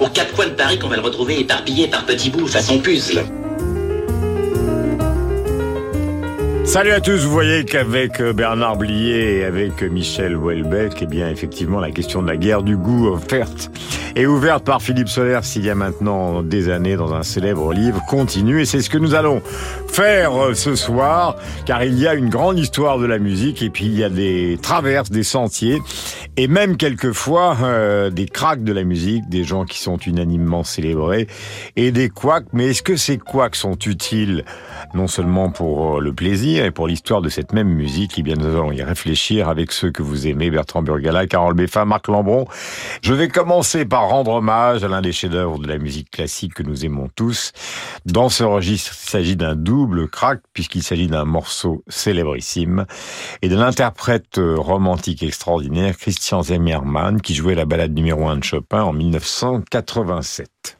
Aux quatre coins de Paris qu'on va le retrouver éparpillé par petits bouts façon puzzle. Salut à tous, vous voyez qu'avec euh, Bernard Blier et avec Michel Houellebecq, eh bien effectivement la question de la guerre du goût offerte et ouverte par Philippe Soler s'il y a maintenant des années dans un célèbre livre continue et c'est ce que nous allons faire euh, ce soir car il y a une grande histoire de la musique et puis il y a des traverses, des sentiers et même quelquefois euh, des cracks de la musique, des gens qui sont unanimement célébrés et des couacs. Mais est-ce que ces couacs sont utiles non seulement pour le plaisir et pour l'histoire de cette même musique, eh bien nous allons y réfléchir avec ceux que vous aimez, Bertrand Burgala, Carole Beffa, Marc Lambron. Je vais commencer par rendre hommage à l'un des chefs-d'œuvre de la musique classique que nous aimons tous. Dans ce registre, il s'agit d'un double crack puisqu'il s'agit d'un morceau célébrissime et de l'interprète romantique extraordinaire Christian Zimmermann qui jouait la balade numéro 1 de Chopin en 1987.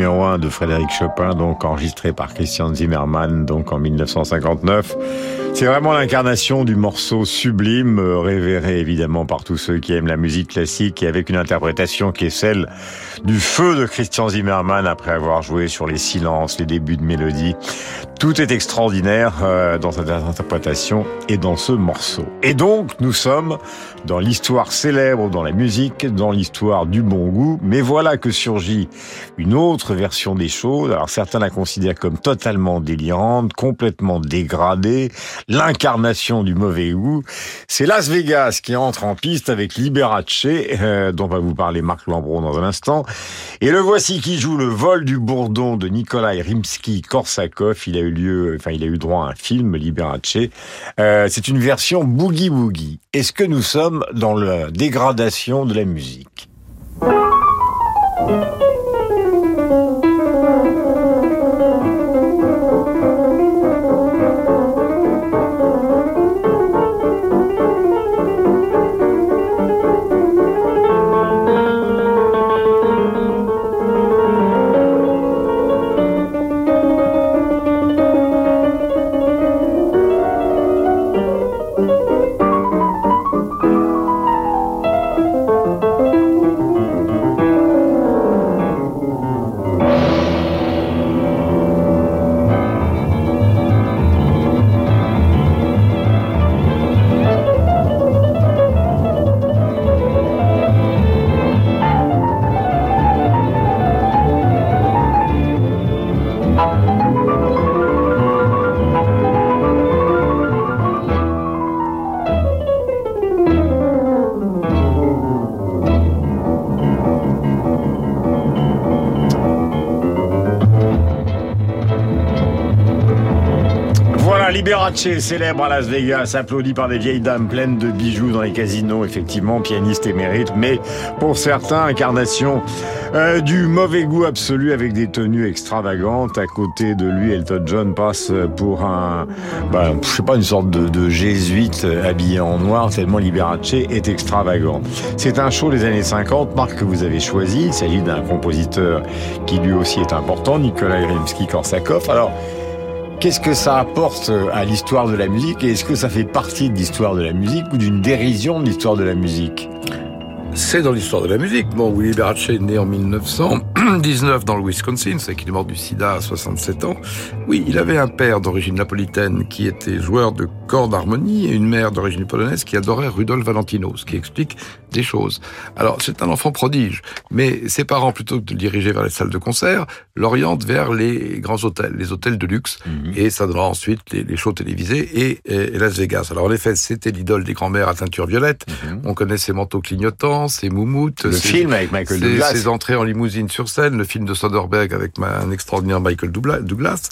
Numéro 1 de Frédéric Chopin, donc enregistré par Christian Zimmermann, donc en 1959. C'est vraiment l'incarnation du morceau sublime, euh, révéré évidemment par tous ceux qui aiment la musique classique et avec une interprétation qui est celle du feu de Christian Zimmermann après avoir joué sur les silences, les débuts de mélodie. Tout est extraordinaire euh, dans cette interprétation et dans ce morceau. Et donc, nous sommes dans l'histoire célèbre, dans la musique, dans l'histoire du bon goût, mais voilà que surgit une autre version des choses. Alors certains la considèrent comme totalement délirante, complètement dégradée, l'incarnation du mauvais goût. C'est Las Vegas qui entre en piste avec Liberace, euh, dont va vous parler Marc Lambron dans un instant. Et le voici qui joue le vol du bourdon de Nikolai Rimsky-Korsakov. Il a eu lieu, enfin il a eu droit à un film, Liberace. Euh, c'est une version boogie-woogie. Est-ce que nous sommes dans la dégradation de la musique? Liberace, célèbre à Las Vegas, applaudi par des vieilles dames pleines de bijoux dans les casinos, effectivement, pianiste émérite, mais pour certains, incarnation euh, du mauvais goût absolu avec des tenues extravagantes. À côté de lui, Elton John passe pour un, bah, je sais pas, une sorte de, de jésuite habillé en noir, tellement Liberace est extravagant. C'est un show des années 50, marque que vous avez choisi. Il s'agit d'un compositeur qui lui aussi est important, Nikolai Rimsky-Korsakov. Qu'est-ce que ça apporte à l'histoire de la musique et est-ce que ça fait partie de l'histoire de la musique ou d'une dérision de l'histoire de la musique? C'est dans l'histoire de la musique. Bon, Willy Berace est né en 1919 dans le Wisconsin, c'est qu'il est mort du sida à 67 ans. Oui, il avait un père d'origine napolitaine qui était joueur de corps d'harmonie et une mère d'origine polonaise qui adorait Rudolf Valentino, ce qui explique des choses. Alors, c'est un enfant prodige, mais ses parents, plutôt que de le diriger vers les salles de concert, l'orientent vers les grands hôtels, les hôtels de luxe, mhm. et ça donnera ensuite les, shows télévisés et, Las Vegas. Alors, en effet, c'était l'idole des grands-mères à teinture violette. Mhm. On connaît ses manteaux clignotants, ses moumoutes. Le film avec Michael Douglas. Ses entrées en limousine sur scène, le film de Soderbergh avec un extraordinaire Michael Douglas,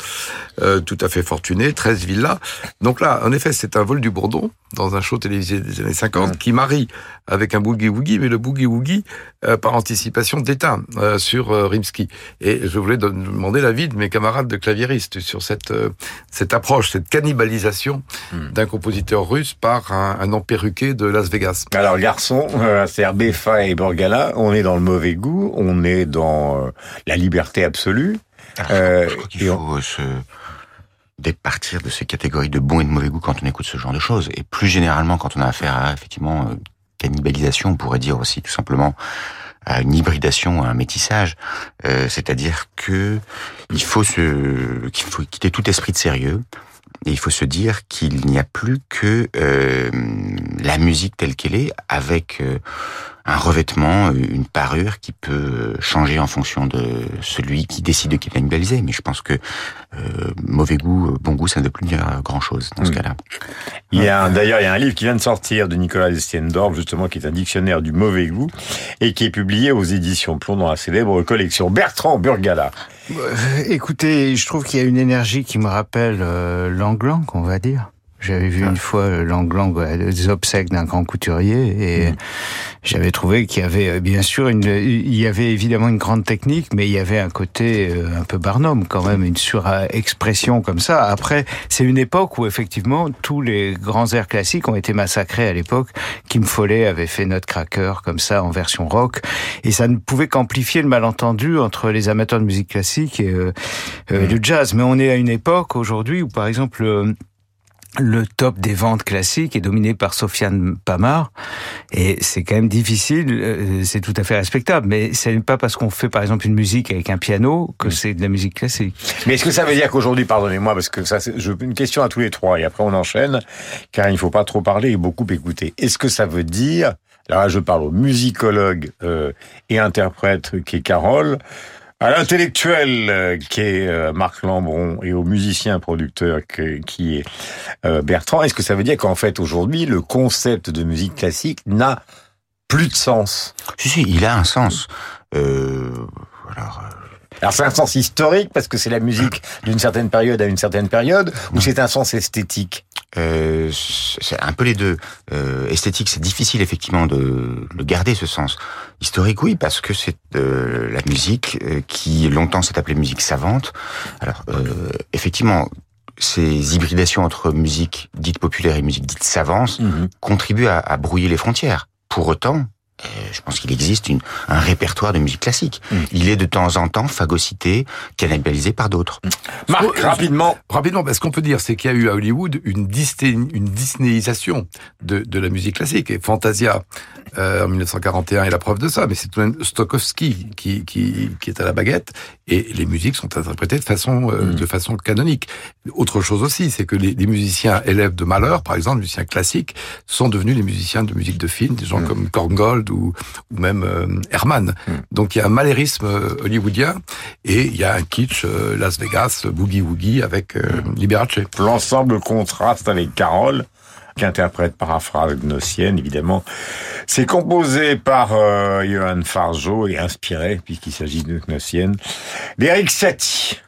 euh, tout à fait fortuné, 13 villas. Donc là, en effet, c'est un vol du bourdon dans un show télévisé des années 50 qui marie avec un boogie-woogie, mais le boogie-woogie, euh, par anticipation, déteint euh, sur euh, Rimsky. Et je voulais demander l'avis de mes camarades de claviéristes sur cette, cette approche, cette cannibalisation hmm. d'un compositeur russe par un, un emperruqué de Las Vegas. Alors, garçon, c'est Befa et Borgala, on est dans le mauvais goût, on est dans la liberté absolue. Ah, je crois qu'il faut se départir de ces catégories de bon et de mauvais goût quand on écoute ce genre de choses. Et plus généralement, quand on a affaire à effectivement cannibalisation, on pourrait dire aussi tout simplement à une hybridation, à un métissage, euh, c'est-à-dire que il faut se, qu'il faut quitter tout esprit de sérieux. Et il faut se dire qu'il n'y a plus que euh, la musique telle qu'elle est, avec euh, un revêtement, une parure qui peut changer en fonction de celui qui décide de cannibaliser. Mais je pense que euh, mauvais goût, bon goût, ça ne veut plus dire grand-chose dans ce hmm. cas-là. Il y a d'ailleurs il y a un livre qui vient de sortir de Nicolas Destiendorf, justement, qui est un dictionnaire du mauvais goût et qui est publié aux éditions Plomb dans la célèbre collection Bertrand Burgala. Euh, écoutez, je trouve qu'il y a une énergie qui me rappelle euh, l'anglan, qu'on va dire. J'avais vu ah. une fois euh, Langlang des obsèques d'un grand couturier et mm. j'avais trouvé qu'il y avait euh, bien sûr une, il y avait évidemment une grande technique, mais il y avait un côté euh, un peu Barnum quand même, une surexpression comme ça. Après, c'est une époque où effectivement tous les grands airs classiques ont été massacrés à l'époque. Kim Follet avait fait Nutcracker comme ça en version rock et ça ne pouvait qu'amplifier le malentendu entre les amateurs de musique classique et euh, mm. du jazz. Mais on est à une époque aujourd'hui où par exemple le top des ventes classiques est dominé par Sofiane Pamar et c'est quand même difficile, euh, c'est tout à fait respectable, mais ce n'est pas parce qu'on fait par exemple une musique avec un piano que c'est de la musique classique. Mais est-ce que ça veut dire qu'aujourd'hui, pardonnez-moi, parce que ça, je une question à tous les trois et après on enchaîne, car il ne faut pas trop parler et beaucoup écouter. Est-ce que ça veut dire, là je parle au musicologue euh, et interprète qui est Carole, à l'intellectuel euh, qui est euh, Marc Lambron et au musicien producteur qui est euh, Bertrand, est-ce que ça veut dire qu'en fait aujourd'hui le concept de musique classique n'a plus de sens? Si si, il a un sens. Euh, alors, alors c'est un sens historique parce que c'est la musique d'une certaine période à une certaine période, ou c'est un sens esthétique? Euh, c'est un peu les deux. Euh, esthétique, c'est difficile effectivement de, le garder ce sens. Historique, oui, parce que c'est euh, la musique euh, qui longtemps s'est appelée musique savante. Alors, euh, effectivement, ces hybridations entre musique dite populaire et musique dite savante mhm. contribuent à, à brouiller les frontières. Pour autant, je pense qu'il existe une, un répertoire de musique classique. Mm. Il est de temps en temps phagocyté, cannibalisé par d'autres. Mm. Marc, rapidement. Rapidement, ce qu'on peut dire, c'est qu'il y a eu à Hollywood une, Disney, une Disneyisation de, de la musique classique. Et Fantasia, euh, en 1941 est la preuve de ça, mais c'est tout de même Stokowski qui, qui, qui, est à la baguette, et les musiques sont interprétées de façon, euh, mm. de façon canonique. Autre chose aussi, c'est que les, les, musiciens élèves de Malheur, par exemple, musiciens classiques, sont devenus les musiciens de musique de film, des gens comme Korngold, ou, ou même euh, Herman. Hmm. Donc il y a un malérisme euh, hollywoodien et il y a un kitsch euh, Las Vegas, Boogie Woogie avec hmm. Liberace. L'ensemble contraste avec Carole qui interprète paraphrase gnossienne, évidemment. C'est composé par euh, Johan Farjo et inspiré, puisqu'il s'agit de gnossienne, d'Eric Satie.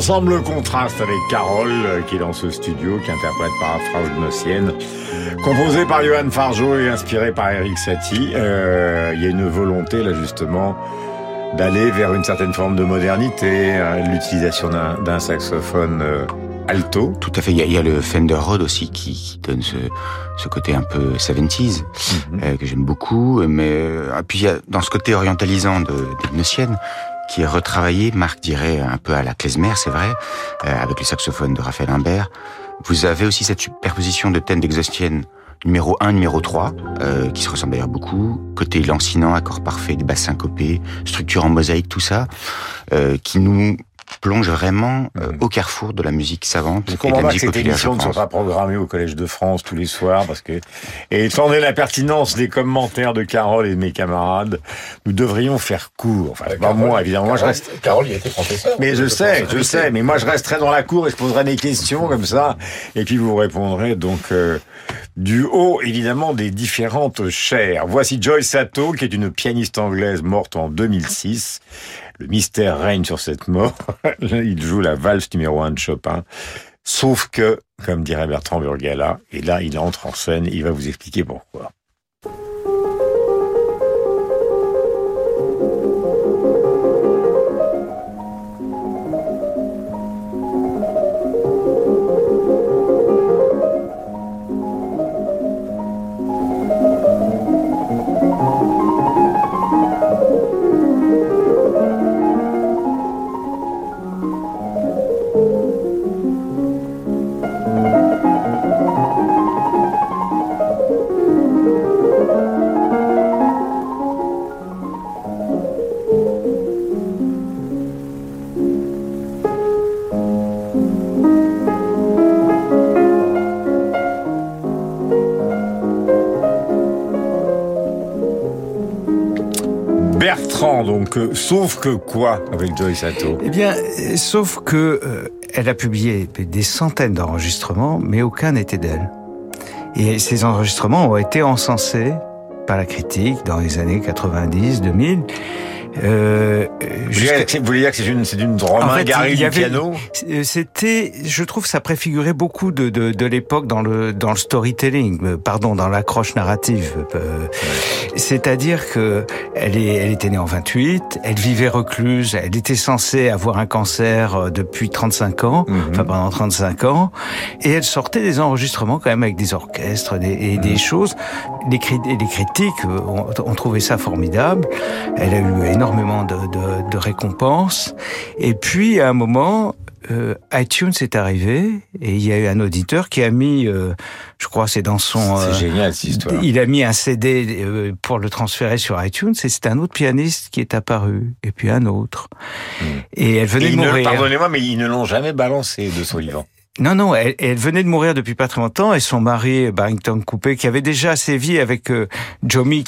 L'ensemble contraste avec Carole, euh, qui est dans ce studio, qui interprète par Frau Gnossienne, composé par Johan Fargeau et inspiré par Eric Satie. Euh, il y a une volonté, là, justement, d'aller vers une certaine forme de modernité, hein, l'utilisation d'un saxophone euh, alto. Tout à fait. Il y a, il y a le Fender Rhodes aussi qui, qui donne ce, ce, côté un peu 70s Mhm. euh, que j'aime beaucoup. Mais euh, et puis il y a dans ce côté orientalisant de, de qui est retravaillé, Marc dirait un peu à la klezmer, c'est vrai, euh, avec le saxophone de Raphaël Imbert. Vous avez aussi cette superposition de thèmes d'Exostienne numéro 1, numéro 3, euh, qui se ressemblent d'ailleurs beaucoup. Côté lancinant, accord parfait, des basses syncopés, structure en mosaïque, tout ça, euh, qui nous plonge vraiment euh, au carrefour de la musique savante et de la que musique cette populaire. je émission ne pas programmée au Collège de France tous les soirs parce que, et étant donné la pertinence des commentaires de Carole et de mes camarades, nous devrions faire court. Enfin, pas moi, évidemment. Moi, je reste, Carole, il a été professeur. mais je sais, je sais, mais moi je resterai dans la cour et je poserai des questions comme ça, et puis vous répondrez donc euh, du haut évidemment des différentes chaires. Voici Joyce Sato, qui est une pianiste anglaise morte en 2006. Le mystère règne sur cette mort. Il joue la valse numéro 1 de Chopin. Sauf que, comme dirait Bertrand Burgala, et là il entre en scène, il va vous expliquer pourquoi. Sauf que quoi avec Joyce Sato? Eh bien, sauf que euh, elle a publié des centaines d'enregistrements, mais aucun n'était d'elle. Et ces enregistrements ont été encensés par la critique dans les années 90, 2000. Euh, Vous voulez dire que c'est- vous voulez dire que c'est une, c'est une romain-garie il y du avait- piano Euh, C'était, je trouve, ça préfigurait beaucoup de, de, de l'époque dans le dans le storytelling, euh, pardon, dans l'accroche narrative. Euh, C'est-à-dire que elle est, elle était née en 28, elle vivait recluse, elle était censée avoir un cancer depuis 35 ans, Mhm. enfin pendant 35 ans, et elle sortait des enregistrements quand même avec des orchestres des, et des choses. Les, cri- et les critiques ont, ont trouvé ça formidable. Elle a eu énormément de, de, de récompenses. Et puis, à un moment, euh, iTunes est arrivé et il y a eu un auditeur qui a mis, euh, je crois, c'est dans son. C'est euh, génial cette histoire. il a mis un CD pour le transférer sur iTunes et c'est un autre pianiste qui est apparu et puis un autre. Et elle venait Et de mourir. Pardonnez-moi, mais ils ne l'ont jamais balancé de son vivant. Non, non, elle, elle venait de mourir depuis pas très longtemps et son mari, Barrington Coupé, qui avait déjà sévi avec euh,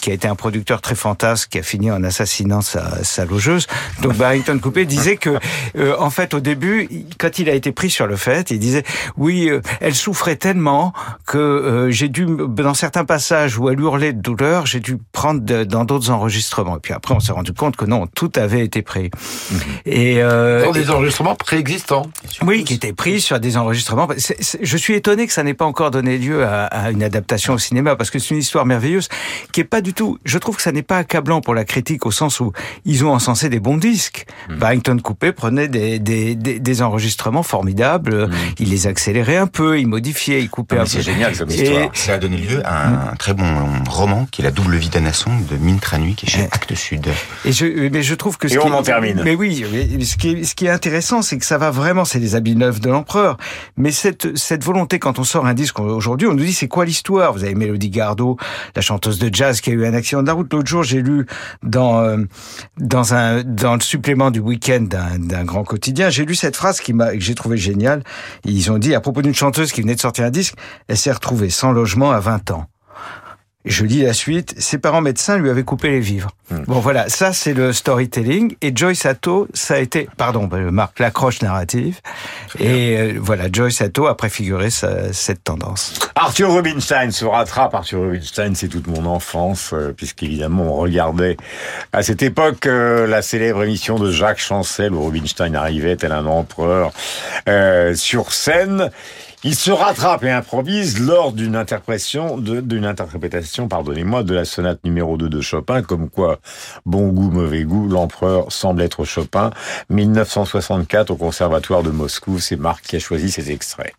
qui a été un producteur très fantasque, qui a fini en assassinant sa, sa logeuse. Donc Barrington Coupé disait que, euh, en fait, au début, quand il a été pris sur le fait, il disait, oui, euh, elle souffrait tellement que euh, j'ai dû, dans certains passages où elle hurlait de douleur, j'ai dû prendre de- dans d'autres enregistrements. Et puis après, on s'est rendu compte que non, tout avait été pris. Et euh, Dans des enregistrements préexistants. oui, qui était pris sur des enregistrements. Je suis étonné que ça n'ait pas encore donné lieu à, à une adaptation au cinéma, parce que c'est une histoire merveilleuse qui est pas du tout. Je trouve que ça n'est pas accablant pour la critique au sens où ils ont encensé des bons disques. Barrington Coupé prenait des, des, des, des enregistrements formidables, il les accélérait un peu, il modifiait, il coupait Non, un peu. c'est génial comme Et- histoire. Ça a donné lieu à un, très bon roman qui est La double vie d'Anasson de Mine Tranui qui est chez Actes Sud. Et je, mais je trouve que ce Et qui on est- en termine. Mais oui, mais ce qui est, ce qui est intéressant, c'est que ça va vraiment, c'est les habits neufs de l'empereur. Mais cette, cette volonté, quand on sort un disque aujourd'hui, on nous dit c'est quoi l'histoire? Vous avez Mélodie Gardot, la chanteuse de jazz qui a eu un accident de la route. L'autre jour, j'ai lu dans euh, dans un dans le supplément du week-end d'un grand quotidien, j'ai lu cette phrase qui m'a que j'ai trouvé géniale. Ils ont dit à propos d'une chanteuse qui venait de sortir un disque, elle s'est retrouvée sans logement à 20 ans. Je lis la suite, ses parents médecins lui avaient coupé les vivres. Hmm. Bon voilà, ça c'est le storytelling. Et Joyce Sato, ça a été, pardon, bah, Marc l'accroche narrative. Et euh, voilà, Joyce Sato a préfiguré cette tendance. Arthur Rubinstein se rattrape. Arthur Rubinstein, c'est toute mon enfance, euh, puisqu'évidemment on regardait à cette époque euh, la célèbre émission de Jacques Chancel où Rubinstein arrivait tel un empereur sur scène. Il se rattrape et improvise lors d'une interprétation, pardonnez-moi, de la sonate numéro 2 de Chopin, comme quoi, bon goût, mauvais goût, l'empereur semble être Chopin. 1964 au Conservatoire de Moscou, c'est Marc qui a choisi ces extraits.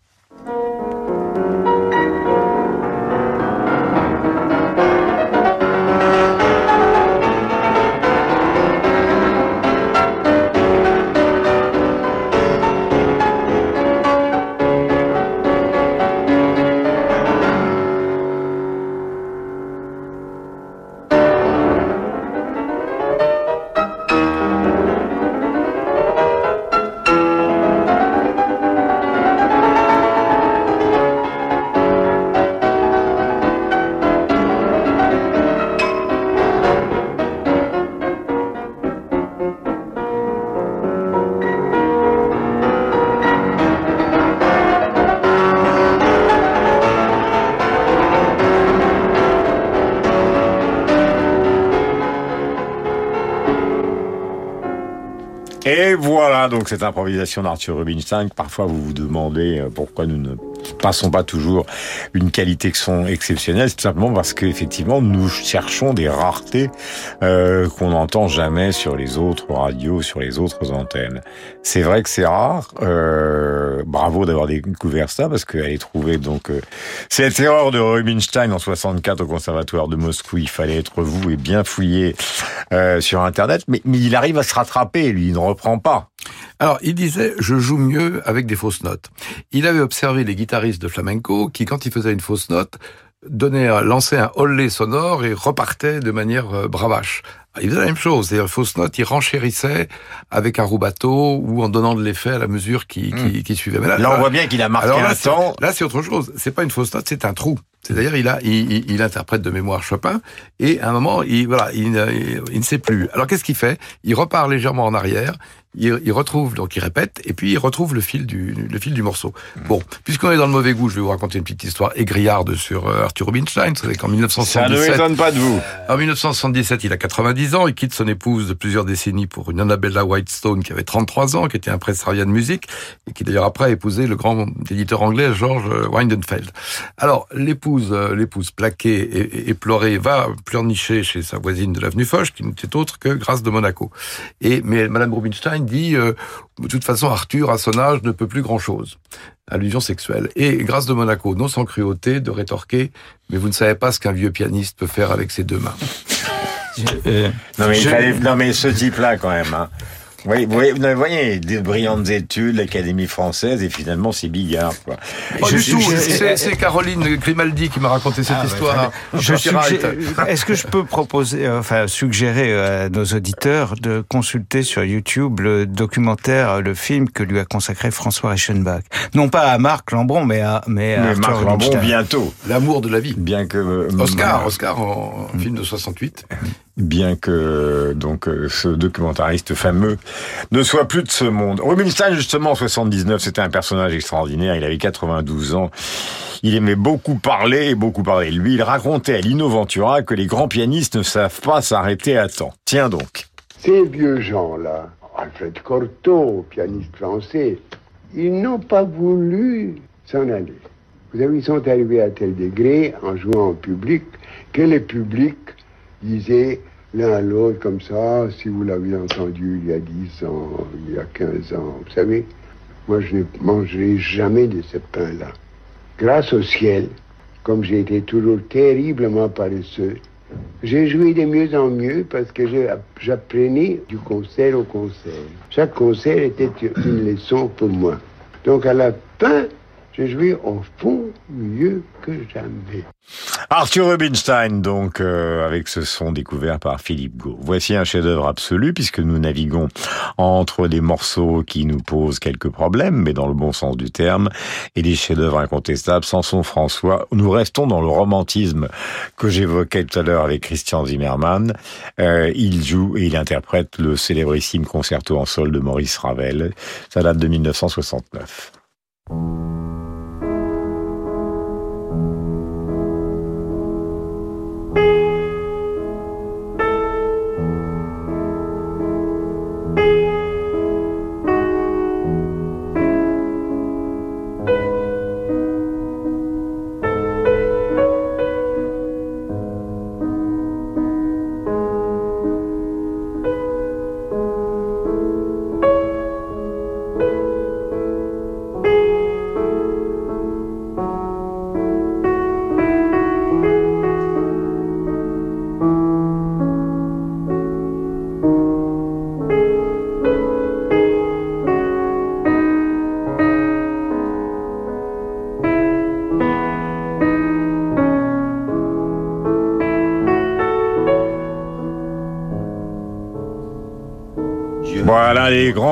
Et voilà donc cette improvisation d'Arthur Rubinstein. Parfois vous vous demandez euh, pourquoi nous ne passons pas toujours une qualité qui sont exceptionnelle. C'est tout simplement parce qu'effectivement nous cherchons des raretés euh, qu'on n'entend jamais sur les autres radios, sur les autres antennes. C'est vrai que c'est rare. Euh, bravo d'avoir découvert ça parce qu'elle est trouvée donc euh, cette erreur de Rubinstein en 64 au conservatoire de Moscou. Il fallait être vous et bien fouiller euh, sur internet, mais, mais il arrive à se rattraper. Lui, il ne reprend pas. Alors, il disait, je joue mieux avec des fausses notes. Il avait observé les guitaristes de flamenco qui, quand ils faisaient une fausse note, donnait, lançait un hollet sonore et repartait de manière euh, bravache. Il faisait la même chose, c'est-à-dire fausse note, il renchérissait avec un roubateau ou en donnant de l'effet à la mesure qui, qui, hmm. qui suivait. Mais là, on voit bien qu'il a marqué un temps. Là, c'est autre chose. C'est pas une fausse note, c'est un trou. C'est-à-dire, il a, il, il, interprète de mémoire Chopin, et à un moment, il, voilà, il, il ne sait plus. Alors, qu'est-ce qu'il fait? Il repart légèrement en arrière, il, retrouve, donc il répète, et puis il retrouve le fil du, le fil du morceau. Mmh. Bon, puisqu'on est dans le mauvais goût, je vais vous raconter une petite histoire égriarde sur euh, Arthur Rubinstein. Vous savez qu'en 1977... Ça ne m'étonne pas de vous. En 1977, il a 90 ans, il quitte son épouse de plusieurs décennies pour une Annabella Whitestone qui avait 33 ans, qui était impresaria de musique, et qui d'ailleurs après a épousé le grand éditeur anglais George Weidenfeld. Alors, l'épouse, euh, l'épouse plaquée et, et, pleurée va pleurnicher chez sa voisine de l'avenue Foch, qui n'était autre que Grâce de Monaco. Et, mais Madame Rubinstein dit euh, de toute façon Arthur à son âge ne peut plus grand chose. Allusion sexuelle. Et grâce de Monaco, non sans cruauté, de rétorquer mais vous ne savez pas ce qu'un vieux pianiste peut faire avec ses deux mains. Euh, non, mais non mais ce type-là quand même. Hein. Oui, vous voyez, des brillantes études, l'Académie française, et finalement c'est Bigard. Quoi. Pas du tout, c'est Caroline Grimaldi qui m'a raconté cette ah, histoire. Est-ce que je peux proposer, euh, enfin suggérer euh, à nos auditeurs de consulter sur YouTube le documentaire, le film que lui a consacré François Reichenbach? Non pas à Marc Lambron, mais à, mais à Marc Lambron bientôt. L'amour de la vie. Bien que... Euh, Oscar, Oscar en, film de 68 bien que donc euh, ce documentariste fameux ne soit plus de ce monde. Rubinstein, justement, en 79, c'était un personnage extraordinaire. Il avait 92 ans. Il aimait beaucoup parler et beaucoup parler. Lui, il racontait à Lino Ventura que les grands pianistes ne savent pas s'arrêter à temps. Tiens donc. Ces vieux gens-là, Alfred Cortot, pianiste français, ils n'ont pas voulu s'en aller. Ils sont arrivés à tel degré, en jouant en public, que le public disaient l'un à l'autre comme ça, si vous l'aviez entendu il y a 10 ans, il y a 15 ans, vous savez, moi je ne mangerai jamais de ce pain-là. Grâce au ciel, comme j'ai été toujours terriblement paresseux, j'ai joué de mieux en mieux parce que j'apprenais du concert au concert. Chaque concert était une leçon pour moi. Donc à la fin, J'ai joué au fond mieux que jamais. Arthur Rubinstein, donc, euh, avec ce son découvert par Philippe Gau. Voici un chef-d'œuvre absolu, puisque nous naviguons entre des morceaux qui nous posent quelques problèmes, mais dans le bon sens du terme, et des chefs-d'œuvre incontestables. Samson François, nous restons dans le romantisme que j'évoquais tout à l'heure avec Christian Zimmermann. Euh, il joue et il interprète le célébrissime concerto en sol de Maurice Ravel. Ça date de 1969.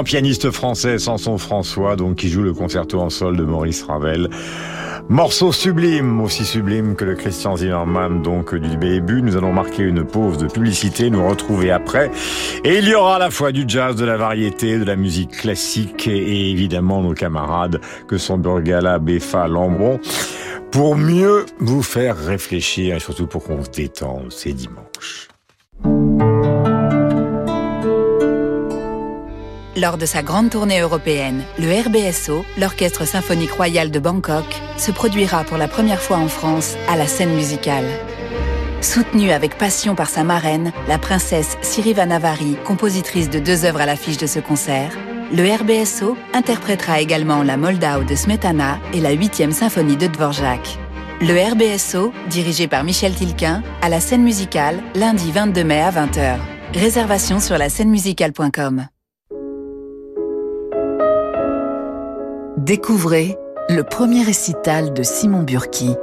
Grands pianistes français, Samson François, donc qui joue le concerto en sol de Maurice Ravel. Morceau sublime, aussi sublime que le Christian Zimmermann, donc du début. Nous allons marquer une pause de publicité, nous retrouver après. Et il y aura à la fois du jazz, de la variété, de la musique classique et évidemment nos camarades que sont Burgala, Beffa, Lambron pour mieux vous faire réfléchir et surtout pour qu'on se détende. C'est dimanche. Lors de sa grande tournée européenne, le RBSO, l'Orchestre symphonique royal de Bangkok, se produira pour la première fois en France à la scène musicale. Soutenu avec passion par sa marraine, la princesse Siriva Navari, compositrice de deux œuvres à l'affiche de ce concert, le RBSO interprétera également la Moldau de Smetana et la 8e symphonie de Dvorak. Le RBSO, dirigé par Michel Tilquin, à la scène musicale, lundi 22 mai à 20h. Réservation sur la scènemusicale.com. Découvrez le premier récital de Simon Burki.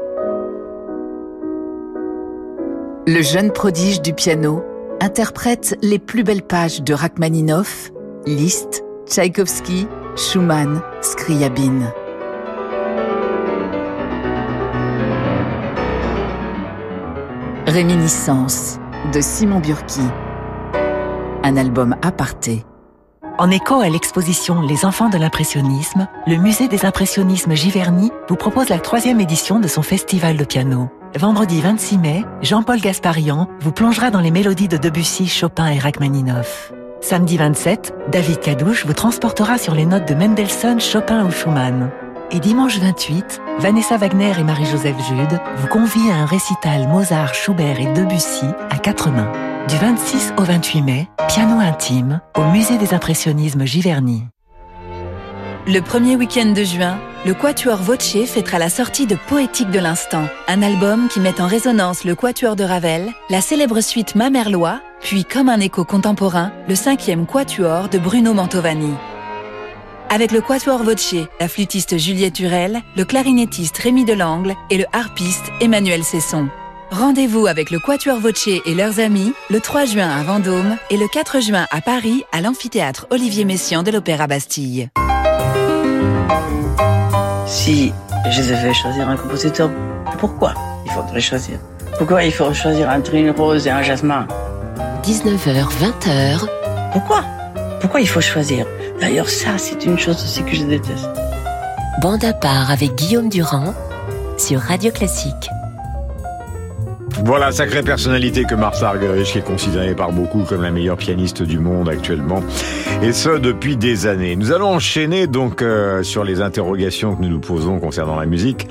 Le jeune prodige du piano interprète les plus belles pages de Rachmaninoff, Liszt, Tchaïkovski, Schumann, Scriabine. Réminiscence de Simon Burki. Un album aparté. En écho à l'exposition Les enfants de l'impressionnisme, le musée des impressionnismes Giverny vous propose la troisième édition de son festival de piano. Vendredi 26 mai, Jean-Paul Gasparian vous plongera dans les mélodies de Debussy, Chopin et Rachmaninoff. Samedi 27, David Cadouche vous transportera sur les notes de Mendelssohn, Chopin ou Schumann. Et dimanche 28, Vanessa Wagner et Marie-Joseph Jude vous convient à un récital Mozart, Schubert et Debussy à quatre mains. Du 26 au 28 mai, piano intime au Musée des Impressionnismes Giverny. Le premier week-end de juin, le Quatuor Voce fêtera la sortie de Poétique de l'instant, un album qui met en résonance le Quatuor de Ravel, la célèbre suite Mamerlois, puis comme un écho contemporain, le cinquième Quatuor de Bruno Mantovani. Avec le Quatuor Voce, la flûtiste Juliette Hurel, le clarinettiste Rémi Delangle et le harpiste Emmanuel Cesson. Rendez-vous avec le Quatuor Voce et leurs amis le 3 juin à Vendôme et le 4 juin à Paris à l'amphithéâtre Olivier Messiaen de l'Opéra Bastille. Si je devais choisir un compositeur, pourquoi il faudrait choisir? Pourquoi il faut choisir un trine rose et un jasmin? 19h, 20h. Pourquoi? Pourquoi il faut choisir? D'ailleurs, ça, c'est une chose aussi que je déteste. Bande à part avec Guillaume Durand sur Radio Classique. Voilà, sacrée personnalité que Martha Argerich, qui est considérée par beaucoup comme la meilleure pianiste du monde actuellement, et ce depuis des années. Nous allons enchaîner donc euh, sur les interrogations que nous nous posons concernant la musique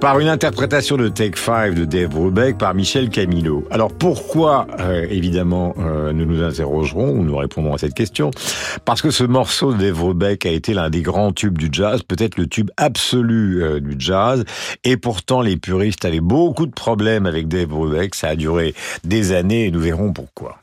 par une interprétation de Take Five de Dave Brubeck par Michel Camilo. Alors pourquoi, euh, évidemment, euh, nous nous interrogerons ou nous répondrons à cette question? Parce que ce morceau de Dave Brubeck a été l'un des grands tubes du jazz, peut-être le tube absolu euh, du jazz, et pourtant les puristes avaient beaucoup de problèmes avec Dave Brubeck. Ça a duré des années et nous verrons pourquoi.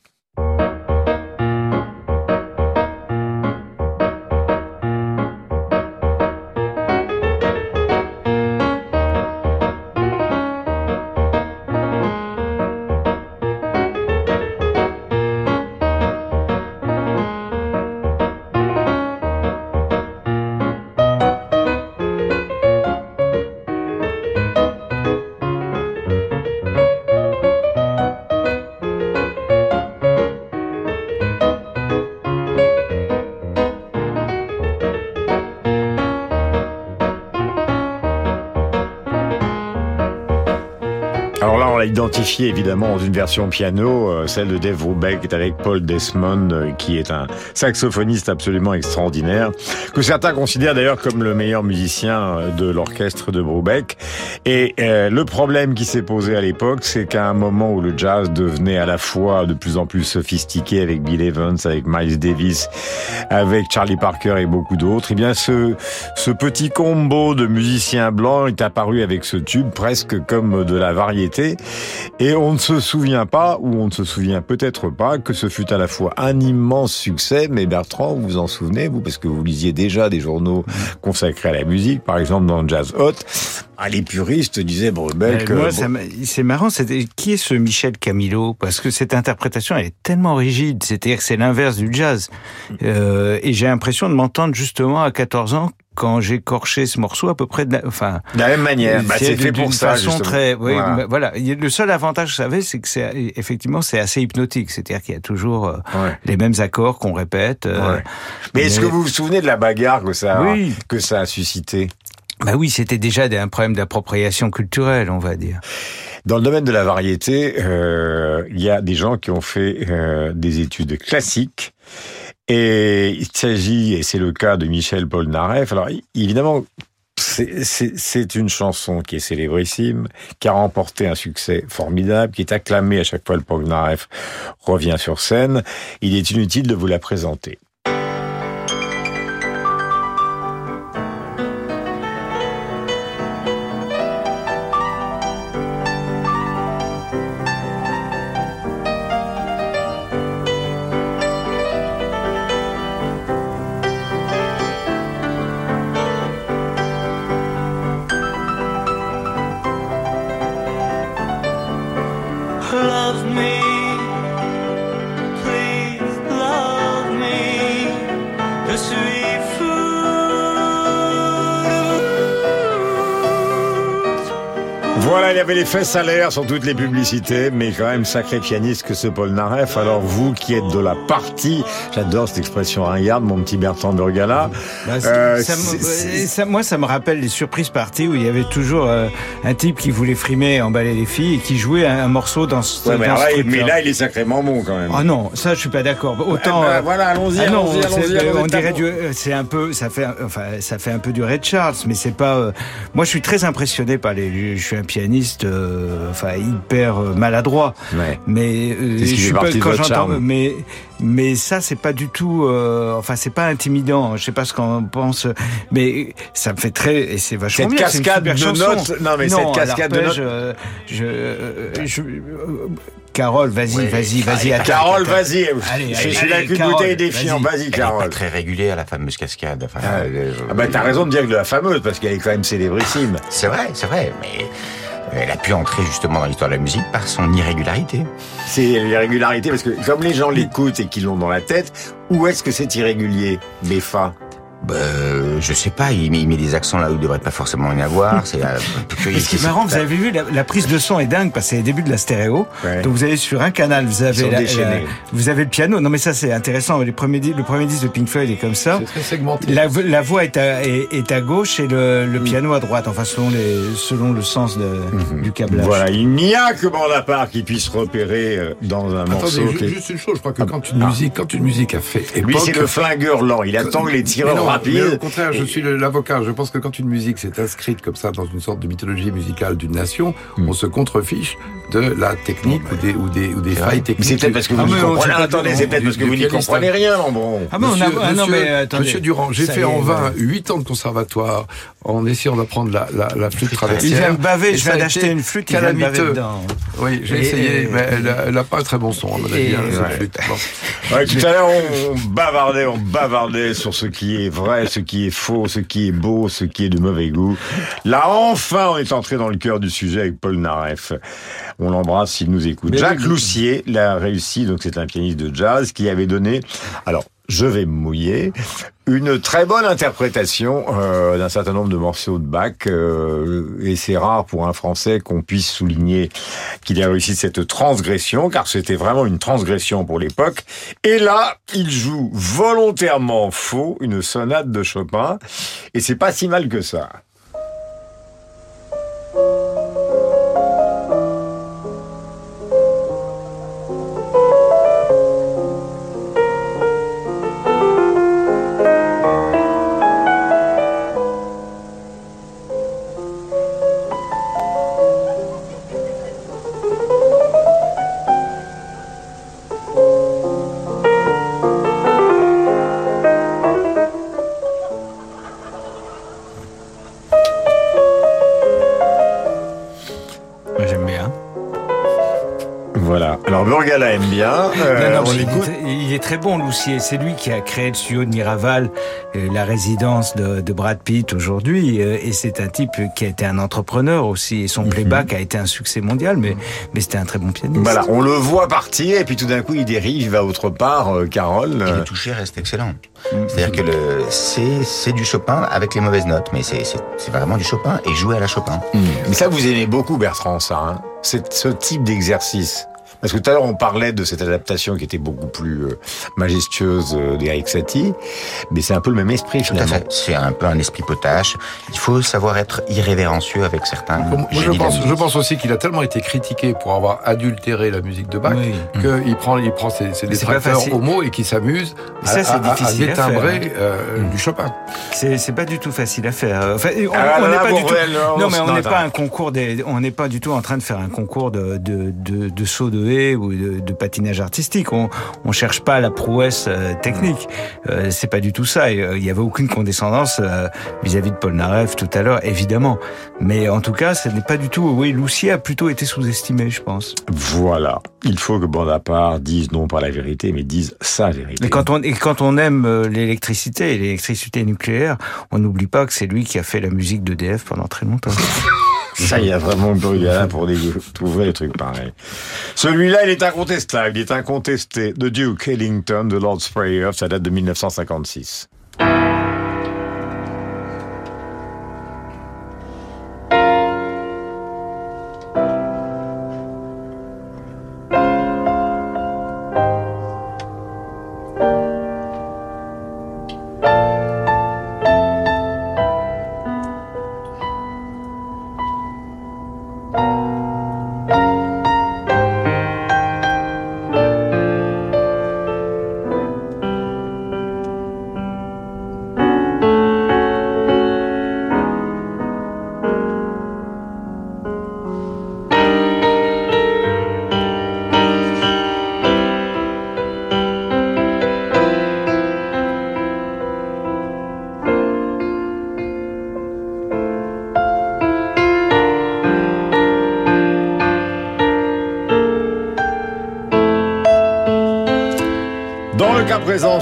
L'identifier évidemment dans une version piano, euh, celle de Dave Brubeck avec Paul Desmond, euh, qui est un saxophoniste absolument extraordinaire, que certains considèrent d'ailleurs comme le meilleur musicien euh, de l'orchestre de Brubeck. Et le problème qui s'est posé à l'époque, c'est qu'à un moment où le jazz devenait à la fois de plus en plus sophistiqué avec Bill Evans, avec Miles Davis, avec Charlie Parker et beaucoup d'autres, eh bien ce, ce petit combo de musiciens blancs est apparu avec ce tube presque comme de la variété. Et on ne se souvient pas, ou on ne se souvient peut-être pas, que ce fut à la fois un immense succès, mais Bertrand, vous vous en souvenez, vous, parce que vous lisiez déjà des journaux consacrés à la musique, par exemple dans Jazz Hot, ah, les puristes disaient Brubeck. Moi, c'est marrant. Qui est ce Michel Camilo Parce que cette interprétation elle est tellement rigide. C'est-à-dire que c'est l'inverse du jazz. Euh, et j'ai l'impression de m'entendre justement à 14 ans quand j'ai corché ce morceau à peu près de la, enfin de la même manière. bah, c'est fait pour ça façon très oui, voilà. voilà. le seul avantage je savais c'est que c'est effectivement c'est assez hypnotique. C'est-à-dire qu'il y a toujours euh, les mêmes accords qu'on répète euh, mais, est-ce que vous vous souvenez de la bagarre que ça a, que ça a suscité? Bah oui c'était déjà un problème d'appropriation culturelle on va dire. Dans le domaine de la variété, euh, il y a des gens qui ont fait des études classiques et il s'agit, et c'est le cas de Michel Polnareff, alors évidemment, c'est une chanson qui est célébrissime, qui a remporté un succès formidable, qui est acclamée à chaque fois le Polnareff revient sur scène. Il est inutile de vous la présenter. Avait les fesses à l'air sur toutes les publicités, mais quand même sacré pianiste que ce Paul Naref. Alors vous qui êtes de la partie, j'adore cette expression ringarde, mon petit Bertrand Burgala. Bah, euh, ça, moi, ça me rappelle les surprises parties où il y avait toujours euh, un type qui voulait frimer, emballer les filles et qui jouait un, morceau dans ce. Ouais, mais, là, il est sacrément bon quand même. Ah non, ça je suis pas d'accord. Autant. Eh ben, voilà, allons-y. Ah allons on dirait du, euh, c'est un peu, ça fait, enfin, ça fait un peu du Red Charles, mais c'est pas. moi, je suis très impressionné par les. Je suis un pianiste euh, enfin hyper euh, maladroit. Mais euh, je suis pas quand j'entends, mais mais ça c'est pas du tout, enfin c'est pas intimidant. Je sais pas ce qu'on pense, mais ça me fait très et c'est vachement cette cascade de notes. Non mais cette cascade de notes. je, Carole, vas-y, vas-y, vas-y. Carole, vas-y. Je suis là qu'une bouteille défiant. Vas-y, Carole. très régulière, la fameuse cascade. Enfin, ah, ah bah, t'as raison de dire que de la fameuse, parce qu'elle est quand même célébrissime. C'est vrai, c'est vrai, mais elle a pu entrer justement dans l'histoire de la musique par son irrégularité. C'est l'irrégularité parce que comme les gens l'écoutent et qu'ils l'ont dans la tête, où est-ce que c'est irrégulier, les fa bah, je sais pas, il met, il met, des accents là où il devrait pas forcément y en avoir. C'est euh, Ce qui est marrant, vous avez vu, la, prise de son est dingue parce que c'est le début de la stéréo. Donc vous avez sur un canal, vous avez la, vous avez le piano. Non mais ça c'est intéressant. Le premier, le premier disque de Pink Floyd est comme ça. C'est très segmenté. La, la voix est à, est, à gauche et le, le piano à droite. Enfin selon les, selon le sens de, mhm. du câblage. Voilà, il n'y a que Bonaparte qui puisse repérer euh, dans un morceau. Juste une chose, je crois que quand une ah. musique, quand une musique a fait époque, lui c'est le flingueur lent. Il attend les tireurs au contraire, je suis l'avocat. Je pense que quand une musique s'est inscrite comme ça dans une sorte de mythologie musicale d'une nation, hmm. on se contrefiche de la technique ou des, ou des, ou des failles techniques. C'est peut-être parce que vous n'y comprenez, attendez, c'est peut-être parce que vous n'y comprenez rien, bon. Ah, mais monsieur, ah, non, mais attendez. Monsieur Durand, j'ai fait en vain 8 ans de conservatoire en essayant d'apprendre la, la, la flûte traversière. Il vient me baver, je viens d'acheter une flûte, il vient baver dedans. Oui, j'ai essayé, mais elle n'a pas un très bon son, à mon avis, hein, cette flûte. Tout à l'heure, on bavardait, on bavardait sur ce qui est vrai, ce qui est faux, ce qui est beau, ce qui est de mauvais goût. Là, enfin, on est entré dans le cœur du sujet avec Paul Naref. On l'embrasse s'il nous écoute. Jacques Loussier l'a réussi, donc c'est un pianiste de jazz qui avait donné, alors je vais me mouiller, une très bonne interprétation euh, d'un certain nombre de morceaux de Bach, euh, et c'est rare pour un Français qu'on puisse souligner qu'il a réussi cette transgression, car c'était vraiment une transgression pour l'époque. Et là, il joue volontairement faux une sonate de Chopin, et c'est pas si mal que ça. Bien. Euh, non, non, il, est, très bon, Loussier. C'est lui qui a créé le studio de Miraval, euh, la résidence de, de Brad Pitt aujourd'hui. Euh, et c'est un type qui a été un entrepreneur aussi. Et son mhm. playback a été un succès mondial, mais, mais c'était un très bon pianiste. Voilà, on le voit partir et puis tout d'un coup il dérive, il va autre part, euh, Carole. Et le toucher reste excellent. Mhm. C'est-à-dire que c'est, du Chopin avec les mauvaises notes, mais c'est vraiment du Chopin et jouer à la Chopin. Mhm. Mais ça vous aimez beaucoup Bertrand, ça. Hein c'est ce type d'exercice. Parce que tout à l'heure, on parlait de cette adaptation qui était beaucoup plus euh, majestueuse euh, d'Eric Satie, mais c'est un peu le même esprit finalement. C'est un peu un esprit potache. Il faut savoir être irrévérencieux avec certains. Moi, je pense, je pense aussi qu'il a tellement été critiqué pour avoir adultéré la musique de Bach qu'il prend, il prend ses, ses détracteurs homo et qui s'amuse à, à, à, détimbrer hein. euh, du Chopin. C'est pas du tout facile à faire. Enfin, on, ah, n'est pas du tout. Non, mais on n'est pas un concours des. On n'est pas du tout en train de faire un concours de de de, de saut de ou de, patinage artistique. On, on cherche pas la prouesse euh, technique. Euh, c'est pas du tout ça. Euh, il y avait aucune condescendance vis-à-vis de Paul Narev tout à l'heure, évidemment. Mais en tout cas, ce n'est pas du tout. Oui, Loussier a plutôt été sous-estimé, je pense. Voilà. Il faut que Bonaparte dise non pas la vérité, mais dise sa vérité. Et quand on, et quand on aime l'électricité et l'électricité nucléaire, on n'oublie pas que c'est lui qui a fait la musique d'EDF pendant très longtemps. Ça, y a vraiment Brugala pour trouver des trucs pareils. Celui-là, il est incontestable, il est incontesté. The Duke Ellington, The Lord's Prayer, ça date de 1956.